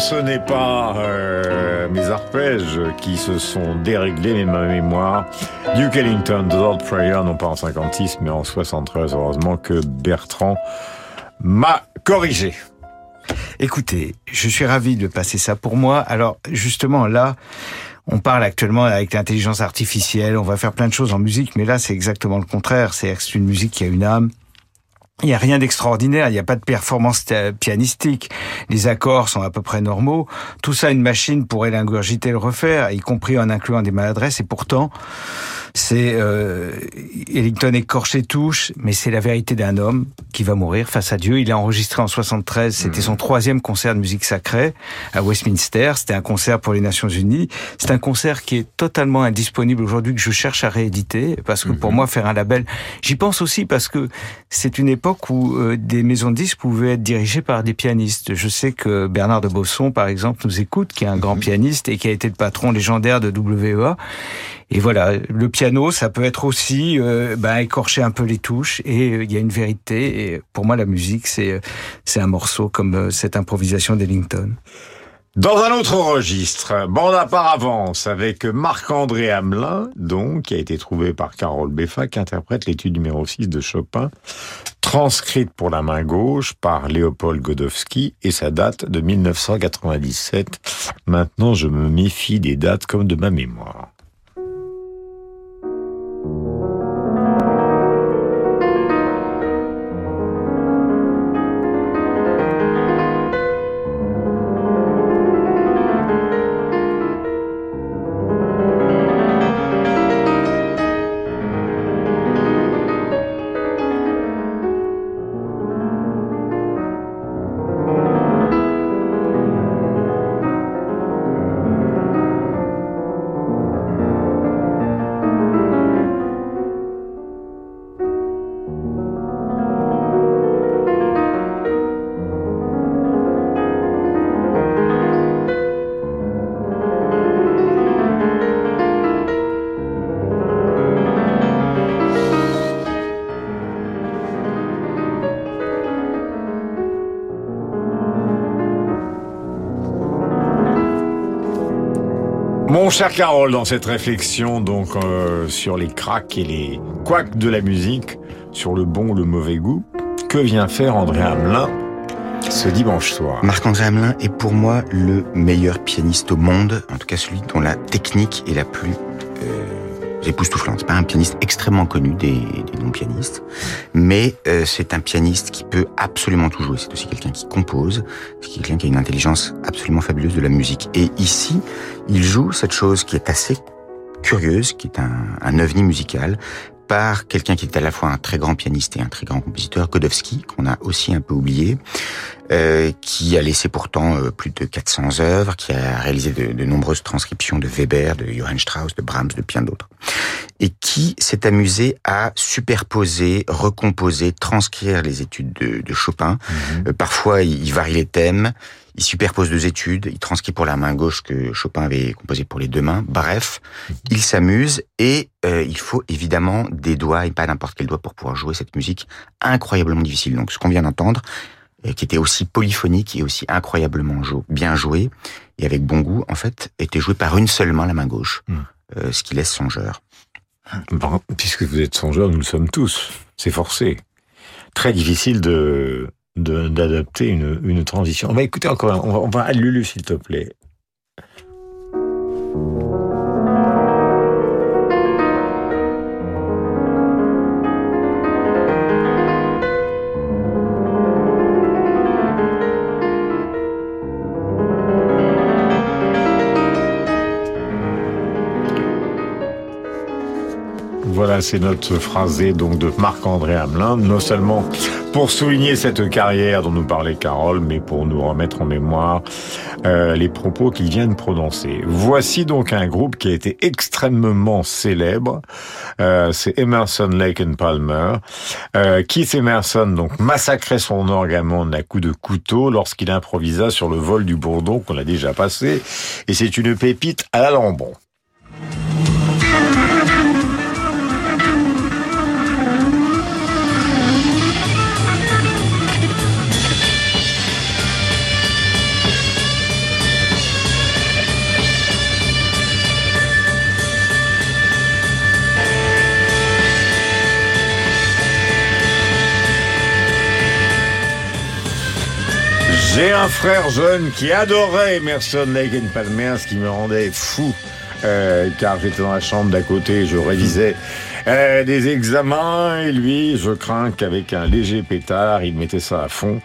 Ce n'est pas euh, mes arpèges qui se sont déréglés, mais ma mémoire. Duke Ellington, The Lord Prayer, non pas en 56, mais en 73, heureusement que Bertrand m'a corrigé. Écoutez, je suis ravi de passer ça pour moi. Alors, justement, là, on parle actuellement avec l'intelligence artificielle, on va faire plein de choses en musique, mais là, c'est exactement le contraire. C'est une musique qui a une âme, il n'y a rien d'extraordinaire, il n'y a pas de performance pianistique, les accords sont à peu près normaux. Tout ça, une machine pourrait l'ingurgiter le refaire, y compris en incluant des maladresses, et pourtant, c'est euh, Ellington écorché touche, mais c'est la vérité d'un homme qui va mourir face à Dieu. Il a enregistré en 73, c'était mmh. son troisième concert de musique sacrée à Westminster. C'était un concert pour les Nations Unies. C'est un concert qui est totalement indisponible aujourd'hui que je cherche à rééditer parce que pour mmh. moi faire un label, j'y pense aussi parce que c'est une époque où euh, des maisons de disques pouvaient être dirigées par des pianistes. Je sais que Bernard de Bosson, par exemple, nous écoute, qui est un grand mmh. pianiste et qui a été le patron légendaire de WEA. Et voilà, le piano, ça peut être aussi euh, ben, écorcher un peu les touches et euh, il y a une vérité. Et pour moi, la musique, c'est un morceau comme euh, cette improvisation d'Ellington. Dans un autre registre, bande à part avance avec Marc-André Hamelin, donc, qui a été trouvé par Carole Beffa, qui interprète l'étude numéro 6 de Chopin, transcrite pour la main gauche par Léopold Godowski, et sa date de 1997. Maintenant, je me méfie des dates comme de ma mémoire. Mon cher Carole, dans cette réflexion donc euh, sur les cracks et les couacs de la musique, sur le bon ou le mauvais goût, que vient faire André Hamelin ce dimanche soir? Marc-André Hamelin est pour moi le meilleur pianiste au monde, en tout cas celui dont la technique est la plus époustouflante. C'est pas un pianiste extrêmement connu des, des non-pianistes, mais euh, c'est un pianiste qui peut absolument tout jouer. C'est aussi quelqu'un qui compose, c'est quelqu'un qui a une intelligence absolument fabuleuse de la musique. Et ici, il joue cette chose qui est assez curieuse, qui est un, un ovni musical, par quelqu'un qui est à la fois un très grand pianiste et un très grand compositeur, Godowski, qu'on a aussi un peu oublié, euh, qui a laissé pourtant euh, plus de 400 œuvres, qui a réalisé de, de, nombreuses transcriptions de Weber, de Johann Strauss, de Brahms, de bien d'autres, et qui s'est amusé à superposer, recomposer, transcrire les études de, de Chopin. Mmh. Euh, parfois, il varie les thèmes, il superpose deux études, il transcrit pour la main gauche que Chopin avait composé pour les deux mains. Bref, il s'amuse et euh, il faut évidemment des doigts et pas n'importe quel doigt pour pouvoir jouer cette musique incroyablement difficile. Donc ce qu'on vient d'entendre, euh, qui était aussi polyphonique et aussi incroyablement bien joué et avec bon goût, en fait, était joué par une seule main, la main gauche, mmh. euh, ce qui laisse songeur. Bon, puisque vous êtes songeur, nous le sommes tous. C'est forcé. Très difficile de d'adapter une, une transition. On va écouter encore, on va, on va à Lulu s'il te plaît. Voilà, c'est notre phrasé donc de Marc-André Hamelin, non seulement pour souligner cette carrière dont nous parlait Carole, mais pour nous remettre en mémoire euh, les propos qu'il vient de prononcer. Voici donc un groupe qui a été extrêmement célèbre. Euh, c'est Emerson, Lake and Palmer. Euh, Keith Emerson donc massacrait son orgue à coups de couteau lorsqu'il improvisa sur le vol du Bourdon qu'on a déjà passé, et c'est une pépite à la Lambon. J'ai un frère jeune qui adorait Emerson, Lake and Palmer, ce qui me rendait fou, euh, car j'étais dans la chambre d'à côté, je révisais euh, des examens, et lui, je crains qu'avec un léger pétard, il mettait ça à fond.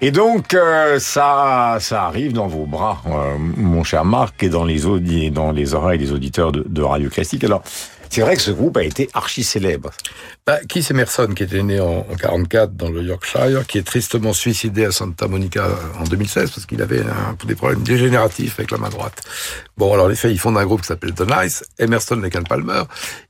Et donc, euh, ça, ça arrive dans vos bras, euh, mon cher Marc, et dans les, audi dans les oreilles des auditeurs de, de Radio Classique. Alors, c'est vrai que ce groupe a été archi célèbre. Bah, Keith Emerson, qui était né en, en 44 dans le Yorkshire, qui est tristement suicidé à Santa Monica en 2016 parce qu'il avait un, des problèmes dégénératifs avec la main droite. Bon, alors les faits, ils fondent un groupe qui s'appelle The Nice. Emerson, Lake Palmer,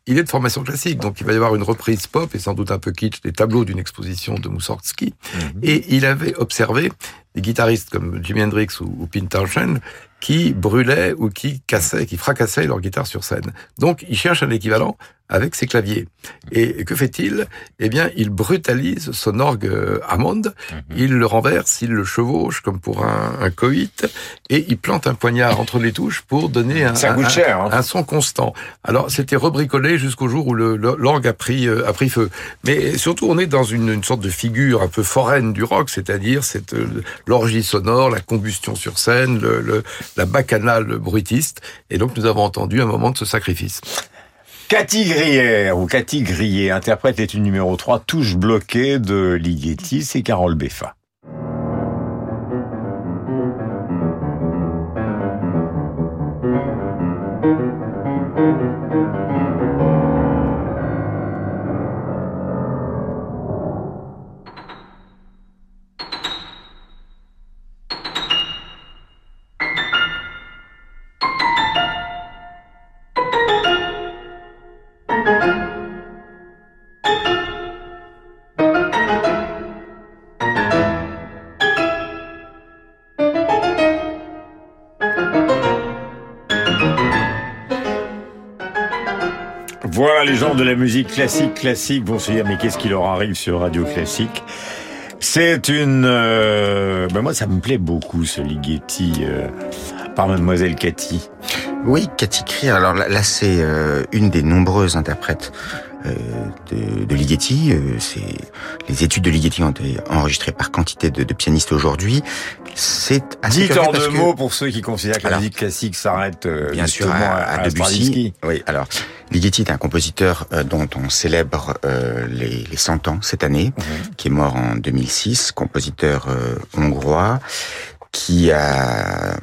il est de formation classique, donc il va y avoir une reprise pop et sans doute un peu kitsch des tableaux d'une exposition de Moussorgsky. Mm -hmm. Et il avait observé des guitaristes comme Jimi Hendrix ou, ou Pete Townshend qui brûlaient ou qui cassaient, qui fracassaient leur guitare sur scène. Donc, il cherche un équivalent avec ses claviers. Et que fait-il? Eh bien, il brutalise son orgue Hammond, mmh. il le renverse, il le chevauche comme pour un, un, coït, et il plante un poignard entre les touches pour donner un, Ça coûte un, cher, hein. un son constant. Alors, c'était rebricolé jusqu'au jour où l'orgue a pris, a pris feu. Mais surtout, on est dans une, une sorte de figure un peu foraine du rock, c'est-à-dire cette l'orgie sonore, la combustion sur scène, le, le, la bacchanale bruitiste. Et donc, nous avons entendu un moment de ce sacrifice. Cathy Grière, ou Cathy Grier, interprète l'étude numéro 3, touche bloquée de Ligeti, c'est Carole Beffa. La musique classique, classique vont se dire, mais qu'est-ce qui leur arrive sur Radio Classique? C'est une... Euh, ben moi, ça me plaît beaucoup, ce Ligeti, euh, par Mademoiselle Cathy. Oui, Cathy Krier. Alors là, c'est euh, une des nombreuses interprètes de, de, Ligeti. Euh, c'est les études de Ligeti ont été enregistrées par quantité de, de pianistes aujourd'hui. C'est assez Dites en deux mots pour ceux qui considèrent que la musique classique s'arrête bien sûr à, à, Debussy. Oui, alors Ligeti est un compositeur dont on célèbre les, les 100 ans cette année, mhm. qui est mort en 2006, compositeur hongrois qui a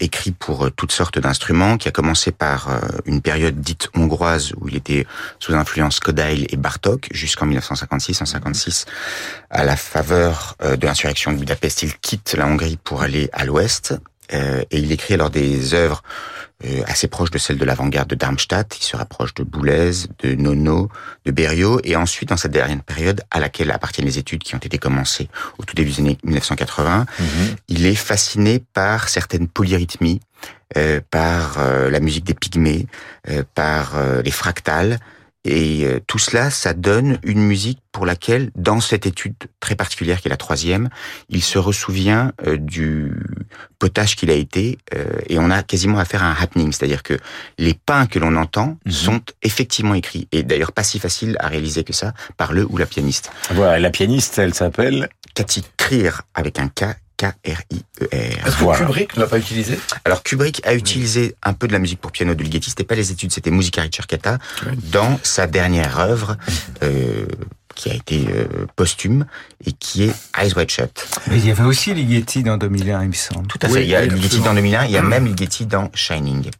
écrit pour euh, toutes sortes d'instruments, qui a commencé par euh, une période dite hongroise où il était sous influence Kodail et Bartok jusqu'en 1956. En 56, à la faveur euh, de l'insurrection de Budapest, il quitte la Hongrie pour aller à l'ouest et il écrit alors des œuvres euh, assez proche de celle de l'avant-garde de Darmstadt. Il se rapproche de Boulez, de Nono, de Berriot, et ensuite, dans cette dernière période à laquelle appartiennent les études qui ont été commencées au tout début des années 1980, mhm. il est fasciné par certaines polyrythmies, euh, par euh, la musique des pygmées, par les fractales, et euh, tout cela, ça donne une musique pour laquelle, dans cette étude très particulière qui est la troisième, il se ressouvient euh, du potage qu'il a été, euh, et on a quasiment affaire à un happening, c'est-à-dire que les pains que l'on entend mhm. sont effectivement écrits, et d'ailleurs pas si facile à réaliser que ça par le ou la pianiste. Voilà, la pianiste, elle s'appelle Cathy Krier avec un K K-R-I-E-R. Est-ce que Kubrick ne l'a pas utilisé? Alors Kubrick a utilisé un peu de la musique pour piano de Ligeti, c'était pas les études, c'était Musica Ricercata, dans sa dernière œuvre, euh, qui a été euh, posthume et qui est Eyes Wide Shut. Mais il y avait aussi Ligeti dans 2001, il me semble. Tout à fait, il y a Ligeti dans 2001, il y a même Ligeti dans Shining.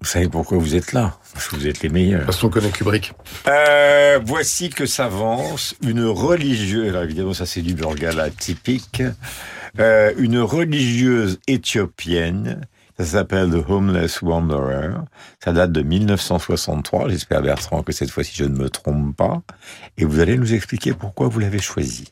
Vous savez pourquoi vous êtes là? Parce que vous êtes les meilleurs. Parce qu'on connaît Kubrick. Euh, voici que s'avance une religieuse. Alors évidemment, ça c'est du Burgala typique. Euh, une religieuse éthiopienne. Ça s'appelle The Homeless Wanderer. Ça date de 1963. J'espère Bertrand que cette fois-ci je ne me trompe pas. Et vous allez nous expliquer pourquoi vous l'avez choisi.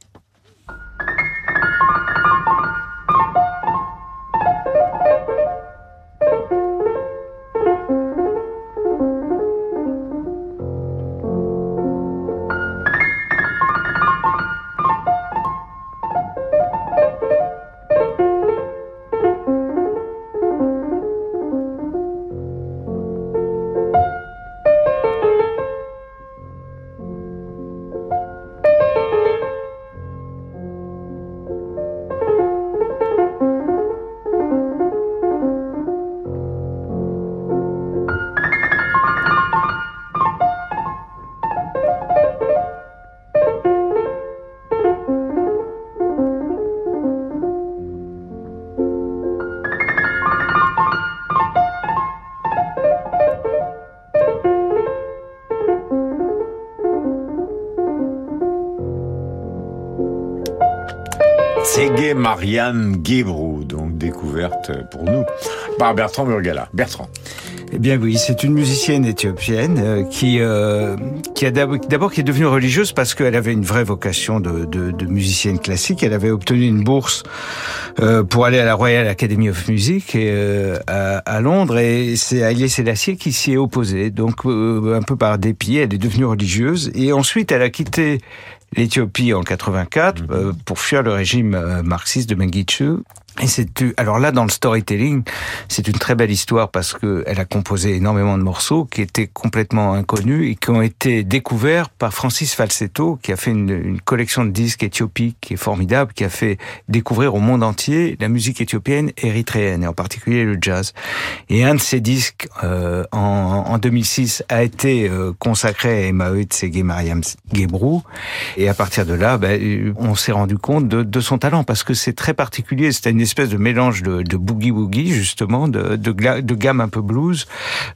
Guébrou, donc découverte pour nous par Bertrand Burgala. Bertrand. Eh bien oui, c'est une musicienne éthiopienne euh, qui euh, qui a d'abord qui est devenue religieuse parce qu'elle avait une vraie vocation de, musicienne classique. Elle avait obtenu une bourse euh, pour aller à la Royal Academy of Music à, Londres et c'est Haile Selassie qui s'y est opposée. Donc un peu par dépit, elle est devenue religieuse et ensuite elle a quitté l'Éthiopie en 84 mhm. euh, pour fuir le régime euh, marxiste de Mengistu et c'est alors là dans le storytelling, c'est une très belle histoire parce que elle a composé énormément de morceaux qui étaient complètement inconnus et qui ont été découverts par Francis Falsetto qui a fait une, une collection de disques éthiopiques qui est formidable, qui a fait découvrir au monde entier la musique éthiopienne érythréenne et en particulier le jazz. Et un de ces disques euh, en, en, 2006 a été euh, consacré à Emaout Tsege Mariam Gebrou et à partir de là, ben, on s'est rendu compte de, de son talent parce que c'est très particulier. C'était une espèce de mélange de, de boogie woogie justement, de, de, de gamme un peu blues,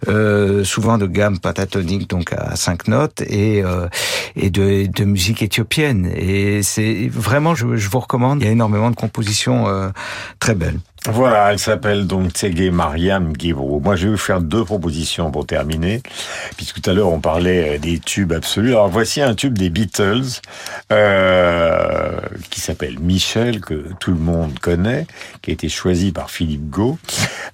euh, souvent de gamme pentatonique donc à cinq notes et euh, et de, de musique éthiopienne. Et c'est vraiment, je, je, vous recommande. Il y a énormément de compositions euh, très belles. Voilà, elle s'appelle donc Tsege Mariam Gibro. Moi, je vais vous faire deux propositions pour terminer. Puisque tout à l'heure, on parlait euh, des tubes absolus. Alors, voici un tube des Beatles euh, qui s'appelle Michel, que tout le monde connaît, qui a été choisi par Philippe Gau.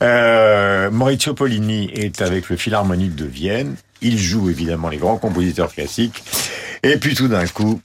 Euh, Maurizio Pollini est avec le Philharmonique de Vienne. Il joue évidemment les grands compositeurs classiques. Et puis tout d'un coup,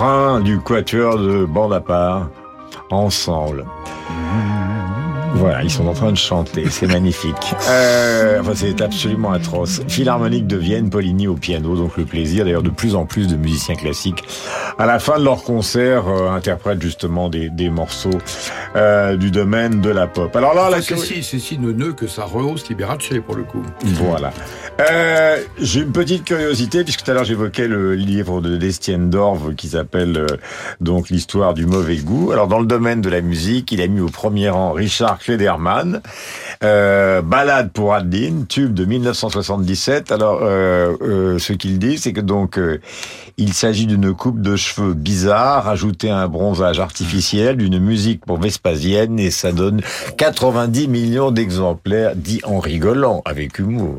refrain du quatuor de bande à part, ensemble. Voilà, ils sont en train de chanter, c'est magnifique. Euh, enfin, c'est absolument atroce. Philharmonique de Vienne, Poligny au piano, donc le plaisir d'ailleurs de plus en plus de musiciens classiques à la fin de leur concert euh, interprètent justement des, des morceaux euh, du domaine de la pop. Alors là, enfin, c'est si, c'est si neuneux que ça rehausse Liberace pour le coup. Voilà. Euh, J'ai une petite curiosité puisque tout à l'heure j'évoquais le livre de Destienne Dorve qui s'appelle euh, donc l'histoire du mauvais goût. Alors dans le domaine de la musique, il a mis au premier rang Richard Klederman, euh, Balade pour Adeline, tube de 1977. Alors euh, euh, ce qu'il dit, c'est que donc euh, il s'agit d'une coupe de cheveux bizarre, ajoutée à un bronzage artificiel, d'une musique pour Vespasienne et ça donne 90 millions d'exemplaires, dit en rigolant, avec humour.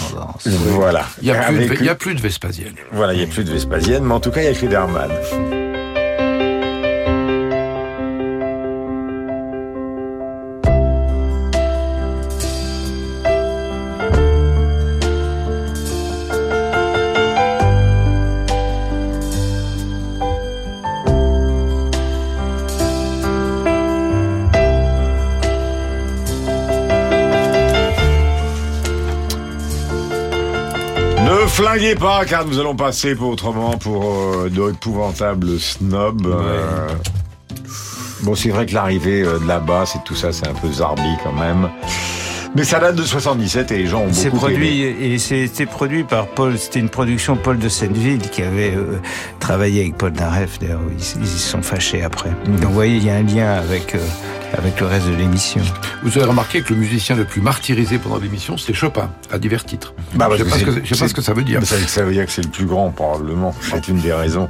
Voilà. Il n'y a, plus de- Avec- il y a plus de Vespasienne. Voilà, il n'y a plus de Vespasienne, mais en tout cas, il y a. Ne flinguez pas, car nous allons passer pour autrement pour euh, d'épouvantables snobs. euh. Bon, c'est vrai que l'arrivée euh, de là-bas, c'est tout ça, c'est un peu zarbi quand même. Mais ça date de 77 et les gens ont C'est beaucoup produit aimé. et c'était produit par Paul. C'était une production Paul de Senneville qui avait euh, travaillé avec Paul Naref. D'ailleurs, ils ils y sont fâchés après. Mhm. Donc, vous voyez, il y a un lien avec euh, avec le reste de l'émission. Vous avez remarqué que le musicien le plus martyrisé pendant l'émission, c'est Chopin, à divers titres. Bah, je parce sais pas, que ce que, c'est- je sais pas c'est- ce que ça veut dire. Ça, ça veut dire que c'est le plus grand, probablement. C'est une des raisons.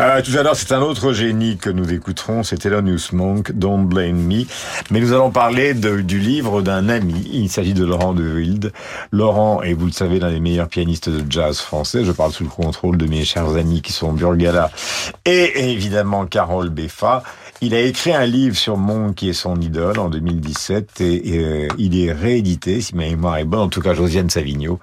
Euh, tout à l'heure, c'est un autre génie que nous écouterons, c'est Thelonious Monk, Don't Blame Me. Mais nous allons parler de- du livre d'un ami. Il s'agit de Laurent de Wild. Laurent est, vous le savez, l'un des meilleurs pianistes de jazz français. Je parle sous le contrôle de mes chers amis qui sont Burgala et évidemment Carole Beffa. Il a écrit un livre sur Monk qui est son idole en 2017 et, et, euh, il est réédité, si ma mémoire est bonne, en tout cas Josiane Savigno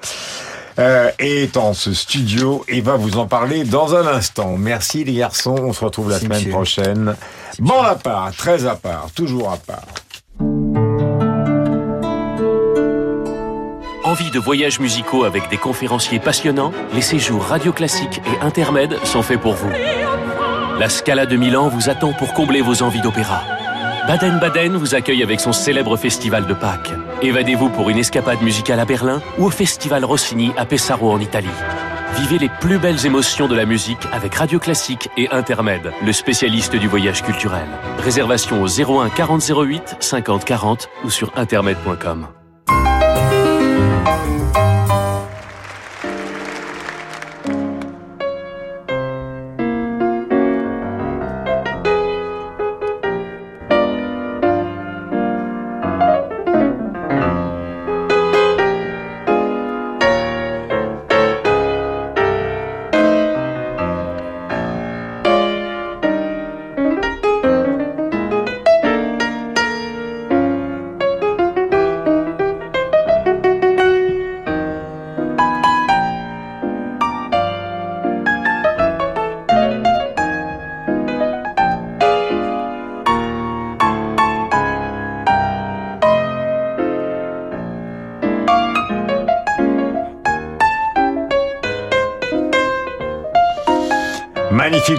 euh, est en ce studio et va vous en parler dans un instant. Merci les garçons, on se retrouve la semaine monsieur. prochaine. Bon à part, très à part, toujours à part. Envie de voyages musicaux avec des conférenciers passionnants? Les séjours Radio Classique et Intermède sont faits pour vous. La Scala de Milan vous attend pour combler vos envies d'opéra. Baden-Baden vous accueille avec son célèbre festival de Pâques. Évadez-vous pour une escapade musicale à Berlin ou au festival Rossini à Pesaro en Italie. Vivez les plus belles émotions de la musique avec Radio Classique et Intermède, le spécialiste du voyage culturel. Réservation au 01 40 08 50 40 ou sur intermed.com.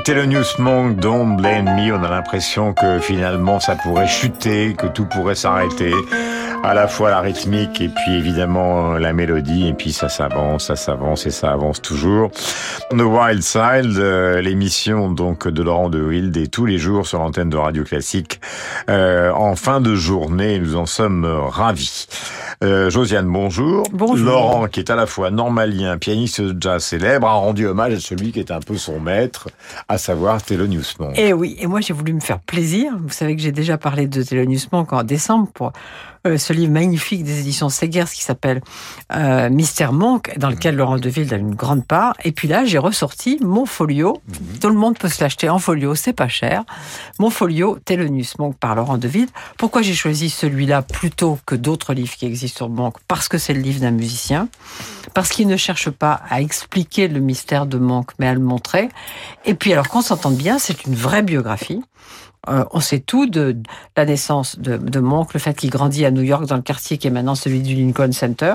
Magnifique Thelonious Monk, Don't Blame Me. On a l'impression que finalement ça pourrait chuter, que tout pourrait s'arrêter. À la fois la rythmique et puis évidemment euh, la mélodie. Et puis ça s'avance, ça s'avance et ça avance toujours. The Wild Side, euh, l'émission donc de Laurent de Wild et tous les jours sur l'antenne de Radio Classique. Euh, en fin de journée, nous en sommes euh, ravis. Euh, Josiane, bonjour. Bonjour. Laurent, qui est à la fois normalien, pianiste de jazz célèbre, a rendu hommage à celui qui est un peu son maître, à savoir Thelonious Monk. Et oui, et moi j'ai voulu me faire plaisir. Vous savez que j'ai déjà parlé de Thelonious Monk en décembre pour euh, ce livre magnifique des éditions Segers qui s'appelle euh, Mystère Monk, dans lequel Laurent Deville a une grande part. Et puis là, j'ai ressorti mon folio. Tout le monde peut se l'acheter en folio, c'est pas cher. Mon folio Thelonious Monk par Laurent Deville. Pourquoi j'ai choisi celui-là plutôt que d'autres livres qui existent? Sur Monk parce que c'est le livre d'un musicien, parce qu'il ne cherche pas à expliquer le mystère de Monk, mais à le montrer. Et puis, alors qu'on s'entende bien, c'est une vraie biographie. Euh, on sait tout de, la naissance de, de, Monk, le fait qu'il grandit à New York dans le quartier qui est maintenant celui du Lincoln Center,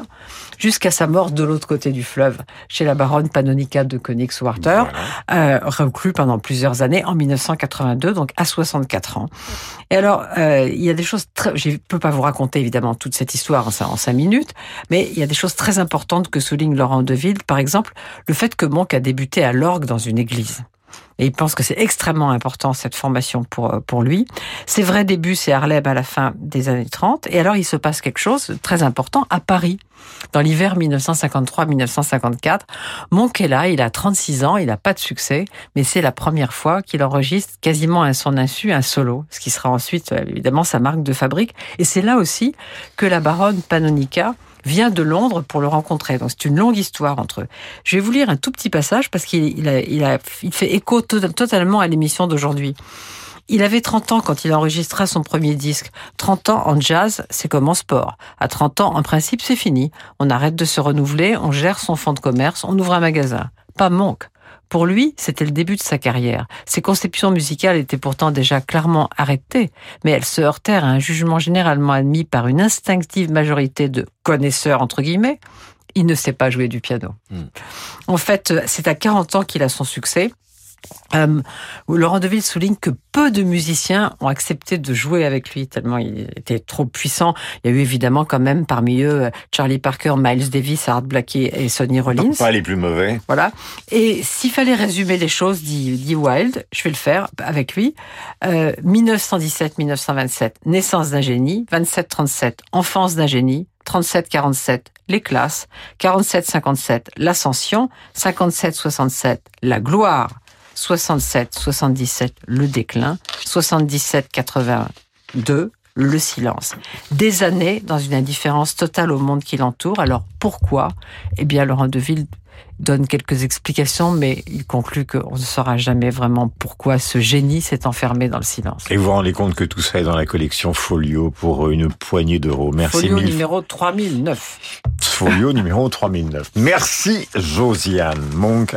jusqu'à sa mort de l'autre côté du fleuve, chez la baronne Panonica de Königswarter, euh, reclus pendant plusieurs années en 1982, donc à 64 ans. Et alors, euh, il y a des choses très... Je ne peux pas vous raconter évidemment toute cette histoire en, en cinq minutes, mais il y a des choses très importantes que souligne Laurent Deville. Par exemple, le fait que Monk a débuté à l'orgue dans une église. Et il pense que c'est extrêmement important cette formation pour, pour lui. Ses vrais débuts, c'est Harlem à la fin des années 30. Et alors, il se passe quelque chose de très important à Paris. Dans l'hiver 1953-1954, Monk est là, il a 36 ans, il n'a pas de succès, mais c'est la première fois qu'il enregistre quasiment à son insu un solo, ce qui sera ensuite évidemment sa marque de fabrique. Et c'est là aussi que la baronne Panonica vient de Londres pour le rencontrer. Donc c'est une longue histoire entre eux. Je vais vous lire un tout petit passage parce qu'il il a, il a, il fait écho totalement à l'émission d'aujourd'hui. Il avait 30 ans quand il enregistra son premier disque. 30 ans en jazz, c'est comme en sport. À 30 ans, en principe, c'est fini. On arrête de se renouveler, on gère son fonds de commerce, on ouvre un magasin. Pas Monk. Pour lui, c'était le début de sa carrière. Ses conceptions musicales étaient pourtant déjà clairement arrêtées, mais elles se heurtèrent à un jugement généralement admis par une instinctive majorité de connaisseurs, entre guillemets. Il ne sait pas jouer du piano. Mmh. En fait, c'est à 40 ans qu'il a son succès. Euh, Laurent Deville souligne que peu de musiciens ont accepté de jouer avec lui tellement il était trop puissant. Il y a eu évidemment quand même parmi eux Charlie Parker, Miles Davis, Art Blakey et Sonny Rollins. Pas les plus mauvais. Voilà. Et s'il fallait résumer les choses, dit, dit Wild, je vais le faire avec lui. Euh, 1917-1927, naissance d'un génie. 27-37, enfance d'un génie. 37-47, les classes. 47-57, l'ascension. 57-67, la gloire. 67, 77, le déclin, 77, 82, le silence. Des années dans une indifférence totale au monde qui l'entoure. Alors pourquoi? Eh bien, Laurent Deville donne quelques explications, mais il conclut qu'on ne saura jamais vraiment pourquoi ce génie s'est enfermé dans le silence. Et vous vous rendez compte que tout ça est dans la collection Folio pour une poignée d'euros. Merci Folio mille. numéro 3009. Folio numéro 3009. Merci Josiane Monk,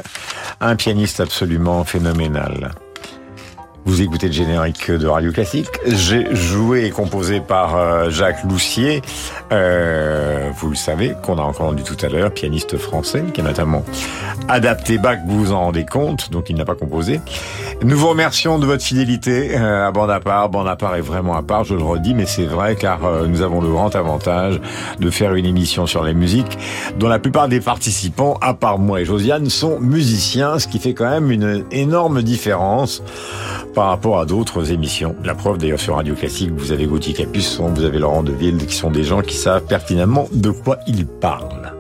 un pianiste absolument phénoménal. Vous écoutez le générique de Radio Classique. J'ai joué et composé par euh, Jacques Loussier. Euh, vous le savez, qu'on a entendu tout à l'heure, pianiste français, qui a notamment adapté Bach, vous vous en rendez compte, donc il n'a pas composé. Nous vous remercions de votre fidélité euh, à bande à part. Bande à part est vraiment à part, je le redis, mais c'est vrai car euh, nous avons le grand avantage de faire une émission sur la musique dont la plupart des participants, à part moi et Josiane, sont musiciens, ce qui fait quand même une énorme différence par rapport à d'autres émissions. La preuve d'ailleurs sur Radio Classique, vous avez Gauthier Capuçon, vous avez Laurent Deville, qui sont des gens qui savent pertinemment de quoi ils parlent.